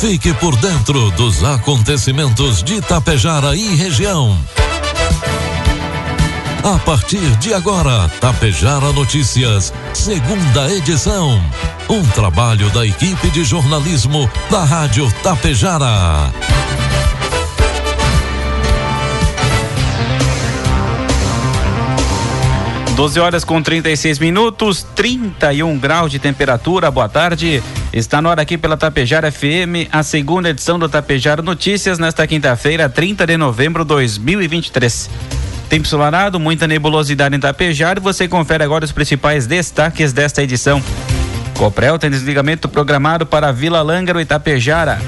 Fique por dentro dos acontecimentos de Tapejara e região. A partir de agora, Tapejara Notícias, segunda edição. Um trabalho da equipe de jornalismo da Rádio Tapejara. 12 horas com 36 minutos, 31 graus de temperatura. Boa tarde. Está no ar aqui pela Tapejara FM, a segunda edição do Tapejara Notícias, nesta quinta-feira, 30 de novembro de 2023. Tempo solarado, muita nebulosidade em Tapejara. Você confere agora os principais destaques desta edição. Coprel tem desligamento programado para Vila Lângaro e Tapejara.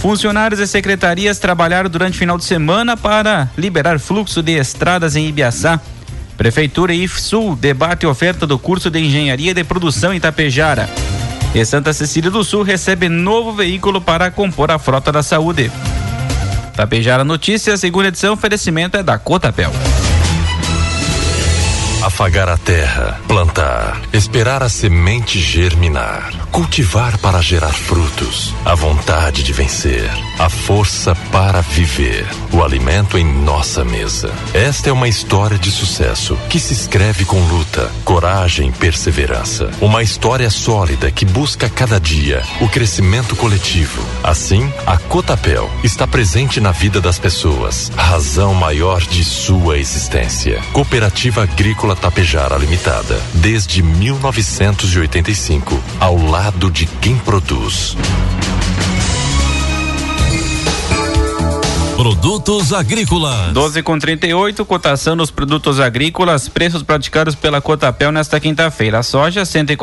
Funcionários e secretarias trabalharam durante o final de semana para liberar fluxo de estradas em Ibiaçá. Prefeitura e Sul debate oferta do curso de Engenharia de Produção em Tapejara. E Santa Cecília do Sul recebe novo veículo para compor a frota da saúde. Tapejara Notícias, segunda edição, oferecimento é da Cotapel. Afagar a terra, plantar, esperar a semente germinar, cultivar para gerar frutos, a vontade de vencer, a força para viver, o alimento em nossa mesa. Esta é uma história de sucesso que se escreve com luta, coragem e perseverança. Uma história sólida que busca cada dia o crescimento coletivo. Assim, a Cotapel está presente na vida das pessoas, razão maior de sua existência. Cooperativa Agrícola Tapejara Limitada, desde 1985, ao lado de quem produz. Produtos agrícolas. 12 com 38, cotação dos produtos agrícolas, preços praticados pela Cotapel nesta quinta-feira. Soja, R$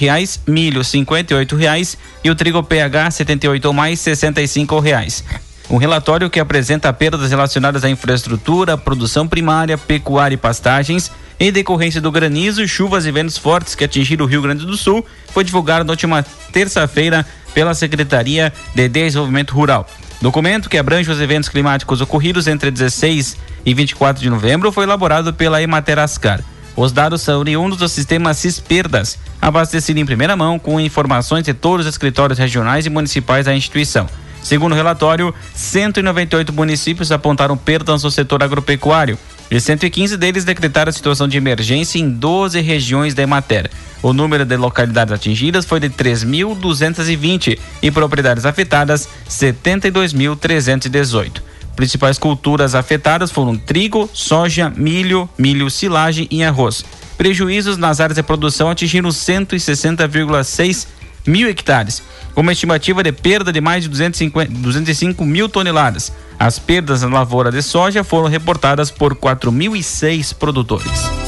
reais, milho, R$ reais e o trigo PH 78 ou mais, R$ reais. Um relatório que apresenta perdas relacionadas à infraestrutura, produção primária, pecuária e pastagens em decorrência do granizo, chuvas e ventos fortes que atingiram o Rio Grande do Sul, foi divulgado na última terça-feira pela Secretaria de Desenvolvimento Rural. Documento que abrange os eventos climáticos ocorridos entre 16 e 24 de novembro foi elaborado pela Ematerascar. Os dados são oriundos do sistema CISPERDAS, abastecido em primeira mão com informações de todos os escritórios regionais e municipais da instituição. Segundo o relatório, 198 municípios apontaram perdas no setor agropecuário e 115 deles decretaram situação de emergência em 12 regiões da Emater. O número de localidades atingidas foi de 3.220 e propriedades afetadas 72.318. Principais culturas afetadas foram trigo, soja, milho, milho, silagem e arroz. Prejuízos nas áreas de produção atingiram 160,6 mil hectares, com uma estimativa de perda de mais de 250, 205 mil toneladas. As perdas na lavoura de soja foram reportadas por 4.006 produtores.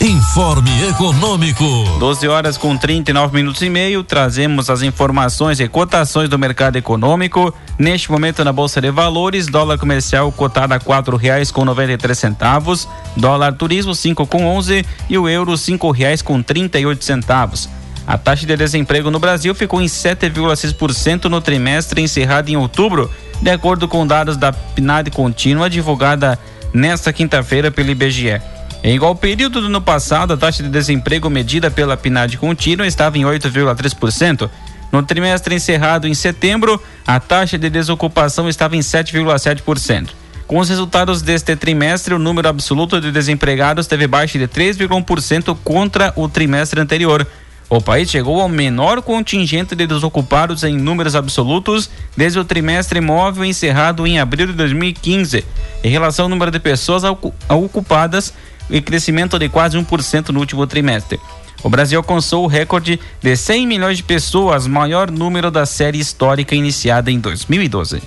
Informe Econômico. 12 horas com 39 minutos e meio. Trazemos as informações e cotações do mercado econômico. Neste momento na Bolsa de Valores, dólar comercial cotado a quatro reais com noventa e três centavos, dólar turismo cinco com onze e o euro cinco reais com trinta e oito centavos. A taxa de desemprego no Brasil ficou em 7,6% no trimestre encerrado em outubro, de acordo com dados da PNAD contínua divulgada nesta quinta-feira pelo IBGE. Em igual período do ano passado, a taxa de desemprego medida pela PNAD contínua estava em 8,3%. No trimestre encerrado em setembro, a taxa de desocupação estava em 7,7%. Com os resultados deste trimestre, o número absoluto de desempregados teve baixa de 3,1% contra o trimestre anterior. O país chegou ao menor contingente de desocupados em números absolutos desde o trimestre móvel encerrado em abril de 2015, em relação ao número de pessoas ocupadas e crescimento de quase 1% no último trimestre. O Brasil alcançou o recorde de 100 milhões de pessoas, maior número da série histórica iniciada em 2012.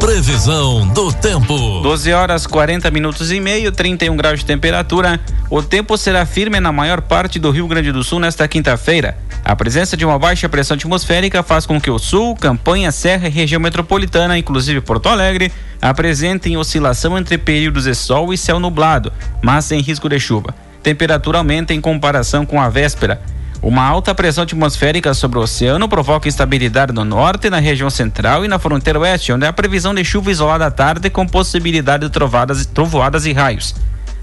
Previsão do tempo. 12 horas 40 minutos e meio, 31 graus de temperatura. O tempo será firme na maior parte do Rio Grande do Sul nesta quinta-feira. A presença de uma baixa pressão atmosférica faz com que o sul, campanha, serra e região metropolitana, inclusive Porto Alegre, apresentem oscilação entre períodos de sol e céu nublado, mas sem risco de chuva. Temperatura aumenta em comparação com a véspera. Uma alta pressão atmosférica sobre o oceano provoca instabilidade no norte, na região central e na fronteira oeste, onde há previsão de chuva isolada à tarde com possibilidade de trovadas, trovoadas e raios.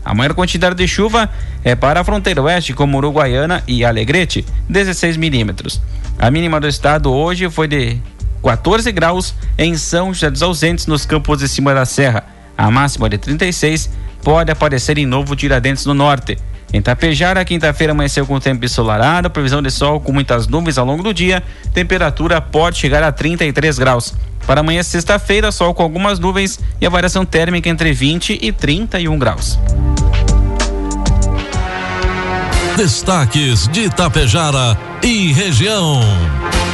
A maior quantidade de chuva é para a fronteira oeste, como Uruguaiana e Alegrete, 16 milímetros. A mínima do estado hoje foi de 14 graus em São José dos Ausentes, nos campos de cima da serra. A máxima de 36 pode aparecer em Novo Tiradentes, no norte. Em Tapejara, quinta-feira amanheceu com tempo ensolarado, previsão de sol com muitas nuvens ao longo do dia, temperatura pode chegar a 33 graus. Para amanhã, sexta-feira, sol com algumas nuvens e a variação térmica entre 20 e 31 graus. Destaques de Itapejara e região.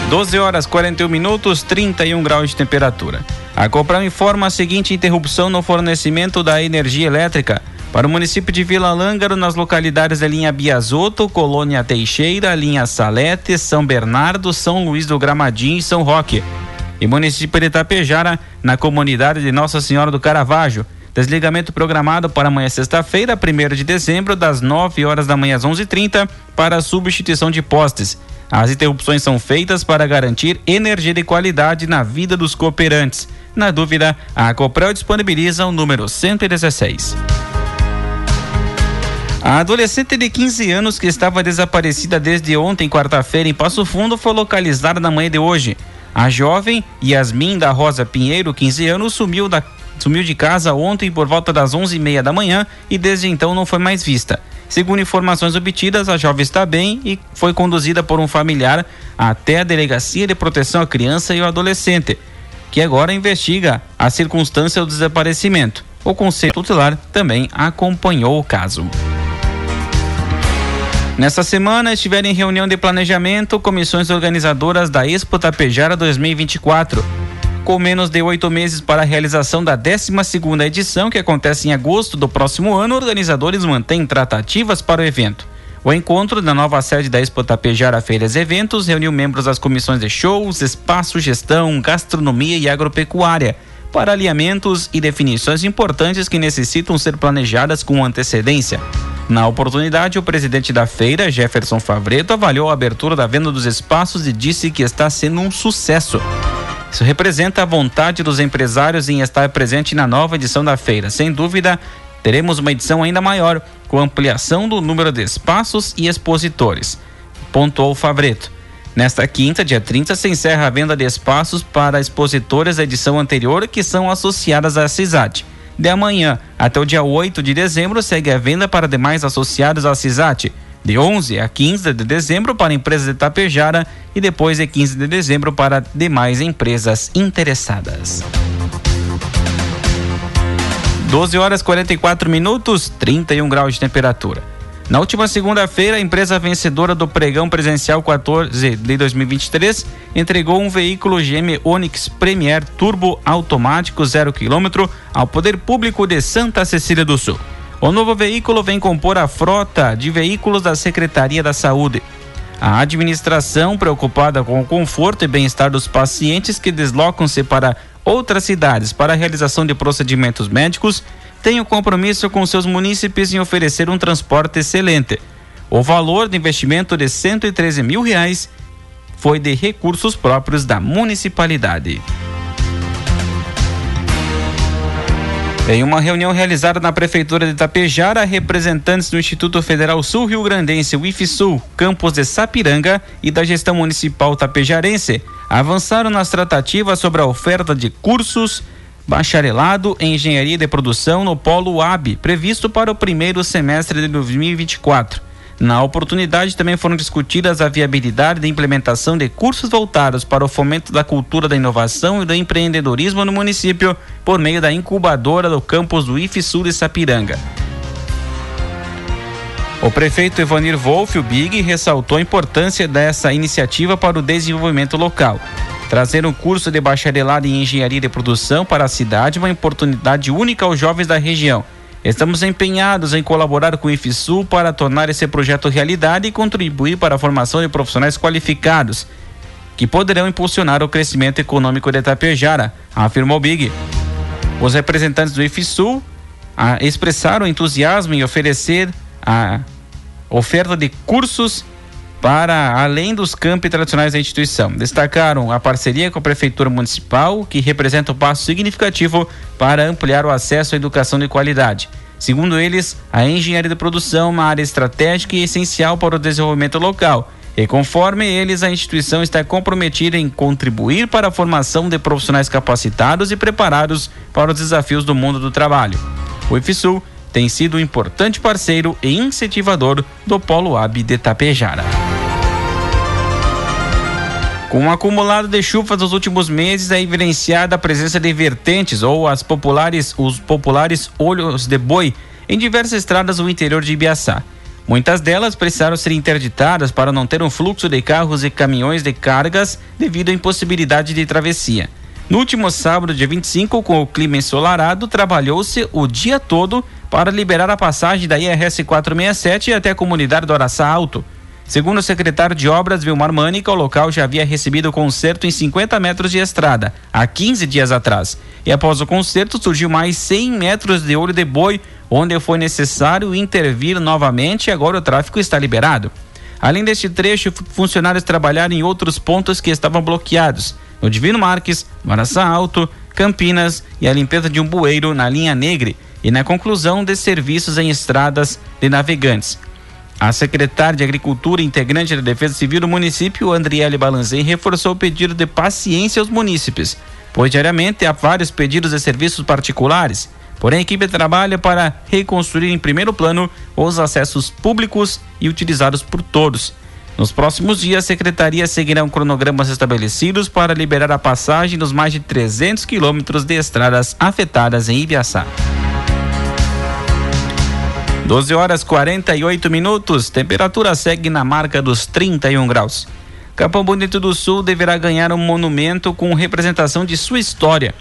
12 horas 41 minutos, 31 graus de temperatura. A Copral informa a seguinte interrupção no fornecimento da energia elétrica para o município de Vila Lângaro nas localidades da linha Biasoto, Colônia Teixeira, linha Salete, São Bernardo, São Luís do Gramadinho e São Roque. E município de Itapejara, na comunidade de Nossa Senhora do Caravaggio. Desligamento programado para amanhã sexta-feira, 1 de dezembro, das 9 horas da manhã às 11:30 para substituição de postes. As interrupções são feitas para garantir energia de qualidade na vida dos cooperantes. Na dúvida, a Copel disponibiliza o número 116. A adolescente de 15 anos que estava desaparecida desde ontem, quarta-feira, em Passo Fundo, foi localizada na manhã de hoje. A jovem Yasmin da Rosa Pinheiro, 15 anos, sumiu, da, sumiu de casa ontem por volta das 11h30 da manhã e desde então não foi mais vista. Segundo informações obtidas, a jovem está bem e foi conduzida por um familiar até a Delegacia de Proteção à Criança e ao Adolescente, que agora investiga a circunstância do desaparecimento. O Conselho Tutelar também acompanhou o caso. Nessa semana estiveram em reunião de planejamento comissões organizadoras da Expo Tapejara 2024. Com menos de oito meses para a realização da 12 edição, que acontece em agosto do próximo ano, organizadores mantêm tratativas para o evento. O encontro da nova sede da Expo Tapejara Feiras e Eventos reuniu membros das comissões de shows, espaço, gestão, gastronomia e agropecuária para alinhamentos e definições importantes que necessitam ser planejadas com antecedência. Na oportunidade, o presidente da feira, Jefferson Favreto, avaliou a abertura da venda dos espaços e disse que está sendo um sucesso. Isso representa a vontade dos empresários em estar presente na nova edição da feira. Sem dúvida, teremos uma edição ainda maior, com ampliação do número de espaços e expositores, pontuou Favreto. Nesta quinta, dia 30, se encerra a venda de espaços para expositores da edição anterior que são associadas à CISAT de amanhã até o dia 8 de dezembro segue a venda para demais associados à CISAT. De 11 a 15 de dezembro para empresas de Tapejara e depois de 15 de dezembro para demais empresas interessadas. 12 horas 44 minutos, 31 graus de temperatura. Na última segunda-feira, a empresa vencedora do pregão presencial 14 de 2023 entregou um veículo GM Onix Premier Turbo automático 0 km ao Poder Público de Santa Cecília do Sul. O novo veículo vem compor a frota de veículos da Secretaria da Saúde. A administração, preocupada com o conforto e bem-estar dos pacientes que deslocam-se para outras cidades para a realização de procedimentos médicos, tem o compromisso com seus munícipes em oferecer um transporte excelente. O valor do investimento de 113 mil reais foi de recursos próprios da municipalidade. Em uma reunião realizada na Prefeitura de Itapejara, representantes do Instituto Federal Sul Rio Grandense, o IFSUL, campus de Sapiranga e da gestão municipal tapejarense avançaram nas tratativas sobre a oferta de cursos, bacharelado em engenharia de produção no Polo AB, previsto para o primeiro semestre de 2024. Na oportunidade também foram discutidas a viabilidade da implementação de cursos voltados para o fomento da cultura da inovação e do empreendedorismo no município por meio da incubadora do campus do IFSUL de Sapiranga. O prefeito Evanir Wolff, o Big, ressaltou a importância dessa iniciativa para o desenvolvimento local. Trazer um curso de bacharelado em engenharia de produção para a cidade uma oportunidade única aos jovens da região. Estamos empenhados em colaborar com o IFSUL para tornar esse projeto realidade e contribuir para a formação de profissionais qualificados, que poderão impulsionar o crescimento econômico de Itapejara, afirmou Big. Os representantes do IFSUL ah, expressaram entusiasmo em oferecer a oferta de cursos para além dos campi tradicionais da instituição. Destacaram a parceria com a Prefeitura Municipal, que representa um passo significativo para ampliar o acesso à educação de qualidade. Segundo eles, a engenharia de produção é uma área estratégica e essencial para o desenvolvimento local. E conforme eles, a instituição está comprometida em contribuir para a formação de profissionais capacitados e preparados para os desafios do mundo do trabalho. O IFSUL tem sido um importante parceiro e incentivador do Polo AB de Tapejara. Com o um acumulado de chuvas nos últimos meses, é evidenciada a presença de vertentes ou as populares, os populares olhos de boi em diversas estradas do interior de Ibiaçá. Muitas delas precisaram ser interditadas para não ter um fluxo de carros e caminhões de cargas devido à impossibilidade de travessia. No último sábado, dia 25, com o clima ensolarado, trabalhou-se o dia todo para liberar a passagem da IRS 467 até a comunidade do Araçá Alto. Segundo o secretário de Obras, Vilmar Mânica, o local já havia recebido conserto em 50 metros de estrada, há 15 dias atrás. E após o conserto, surgiu mais 100 metros de olho de boi, onde foi necessário intervir novamente e agora o tráfego está liberado. Além deste trecho, funcionários trabalharam em outros pontos que estavam bloqueados, no Divino Marques, Maraçá Alto, Campinas e a limpeza de um bueiro na linha Negre e na conclusão de serviços em estradas de navegantes. A secretária de Agricultura integrante da Defesa Civil do município, Andriele Balanzei, reforçou o pedido de paciência aos munícipes, pois diariamente há vários pedidos de serviços particulares. Porém, a equipe trabalha para reconstruir em primeiro plano os acessos públicos e utilizados por todos. Nos próximos dias, a secretaria seguirá um cronogramas estabelecidos para liberar a passagem dos mais de 300 quilômetros de estradas afetadas em Ibiaçá. 12 horas 48 minutos, temperatura segue na marca dos 31 graus. Capão Bonito do Sul deverá ganhar um monumento com representação de sua história.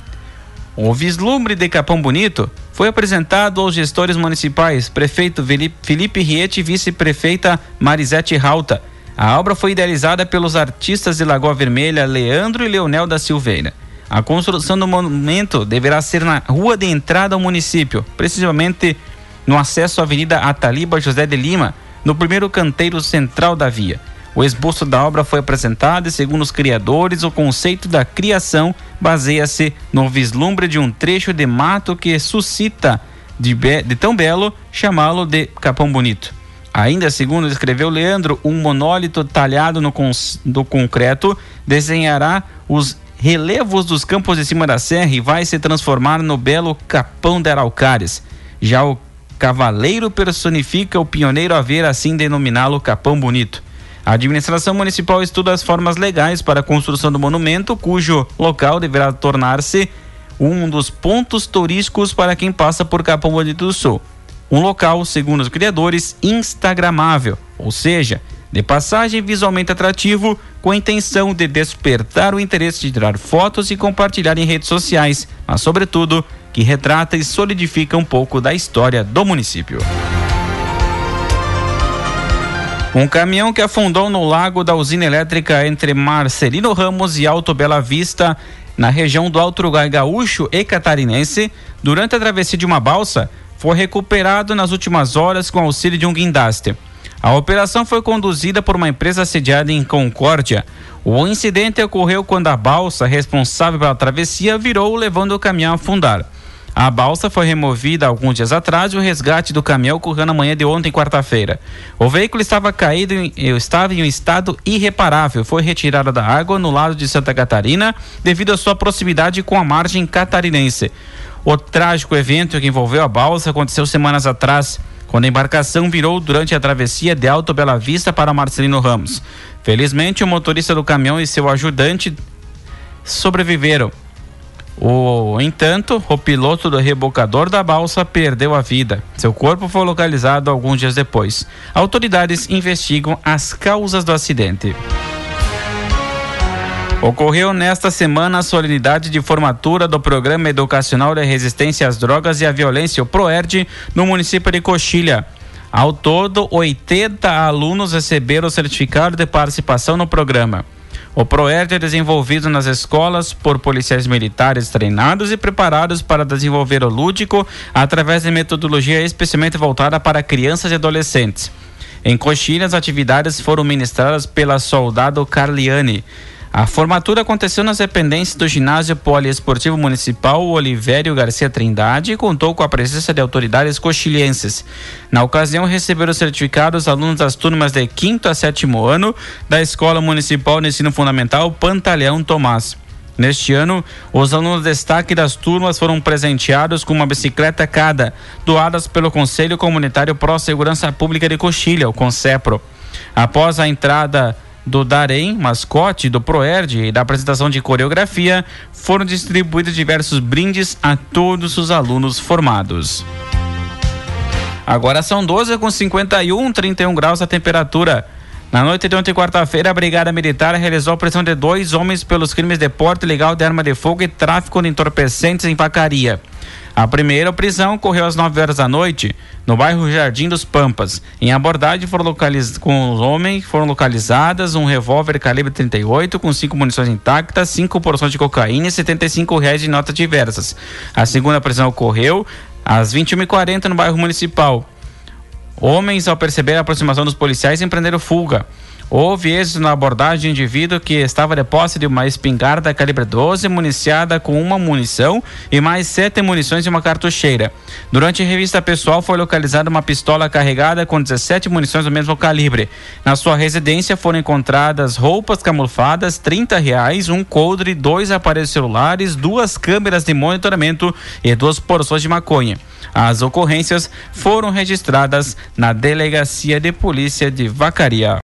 O vislumbre de Capão Bonito foi apresentado aos gestores municipais, prefeito Felipe Riete e vice-prefeita Marisete Rauta. A obra foi idealizada pelos artistas de Lagoa Vermelha, Leandro e Leonel da Silveira. A construção do monumento deverá ser na rua de entrada ao município, precisamente no acesso à Avenida Ataliba José de Lima, no primeiro canteiro central da via. O esboço da obra foi apresentado e, segundo os criadores, o conceito da criação baseia-se no vislumbre de um trecho de mato que suscita de, de tão belo chamá-lo de Capão Bonito. Ainda segundo escreveu Leandro, um monólito talhado no, no concreto desenhará os relevos dos campos de cima da serra e vai se transformar no belo Capão de Araucárias. Já o Cavaleiro personifica o pioneiro a ver assim denominá-lo Capão Bonito. A administração municipal estuda as formas legais para a construção do monumento, cujo local deverá tornar-se um dos pontos turísticos para quem passa por Capão Bonito do Sul. Um local, segundo os criadores, instagramável, ou seja, de passagem visualmente atrativo, com a intenção de despertar o interesse de tirar fotos e compartilhar em redes sociais, mas, sobretudo, que retrata e solidifica um pouco da história do município. Um caminhão que afundou no lago da usina elétrica entre Marcelino Ramos e Alto Bela Vista, na região do Alto Uruguai Gaúcho e Catarinense, durante a travessia de uma balsa, foi recuperado nas últimas horas com auxílio de um guindaste. A operação foi conduzida por uma empresa sediada em Concórdia. O incidente ocorreu quando a balsa responsável pela travessia virou, levando o caminhão a afundar. A balsa foi removida alguns dias atrás e o resgate do caminhão ocorreu na manhã de ontem, quarta-feira. O veículo estava caído, em, estava em um estado irreparável. Foi retirado da água no lado de Santa Catarina devido à sua proximidade com a margem catarinense. O trágico evento que envolveu a balsa aconteceu semanas atrás, quando a embarcação virou durante a travessia de Alto Bela Vista para Marcelino Ramos. Felizmente, o motorista do caminhão e seu ajudante sobreviveram. O entanto, o piloto do rebocador da balsa perdeu a vida. Seu corpo foi localizado alguns dias depois. Autoridades investigam as causas do acidente. Ocorreu nesta semana a solenidade de formatura do Programa Educacional de Resistência às Drogas e à Violência, o PROERD, no município de Coxilha. Ao todo, 80 alunos receberam o certificado de participação no programa. O PROERD é desenvolvido nas escolas por policiais militares treinados e preparados para desenvolver o lúdico através de metodologia especialmente voltada para crianças e adolescentes. Em Coxilha, as atividades foram ministradas pela soldado Carliane. A formatura aconteceu nas dependências do ginásio poliesportivo municipal Olivério Garcia Trindade e contou com a presença de autoridades coxilhenses. Na ocasião, receberam certificados alunos das turmas de quinto a sétimo ano da Escola Municipal de Ensino Fundamental Pantaleão Tomás. Neste ano, os alunos de destaque das turmas foram presenteados com uma bicicleta cada, doadas pelo Conselho Comunitário Pró Segurança Pública de Coxilha, o CONCEPRO. Após a entrada do Darém, mascote do Proerd e da apresentação de coreografia, foram distribuídos diversos brindes a todos os alunos formados. Agora são 12 com 51, 31 graus a temperatura. Na noite de ontem, quarta-feira, a Brigada Militar realizou a prisão de dois homens pelos crimes de porte ilegal de arma de fogo e tráfico de entorpecentes em vacaria. A primeira prisão ocorreu às 9 horas da noite, no bairro Jardim dos Pampas. Em abordagem foram localiz... com os homens foram localizadas um revólver calibre 38 com cinco munições intactas, cinco porções de cocaína e 75 reais de notas diversas. A segunda prisão ocorreu às 21h40 no bairro Municipal. Homens, ao perceber a aproximação dos policiais, empreenderam fuga. Houve êxito na abordagem de indivíduo que estava de posse de uma espingarda calibre 12 municiada com uma munição e mais sete munições e uma cartucheira. Durante a revista pessoal foi localizada uma pistola carregada com 17 munições do mesmo calibre. Na sua residência foram encontradas roupas camufladas, 30 reais, um coldre, dois aparelhos celulares, duas câmeras de monitoramento e duas porções de maconha. As ocorrências foram registradas na Delegacia de Polícia de Vacaria.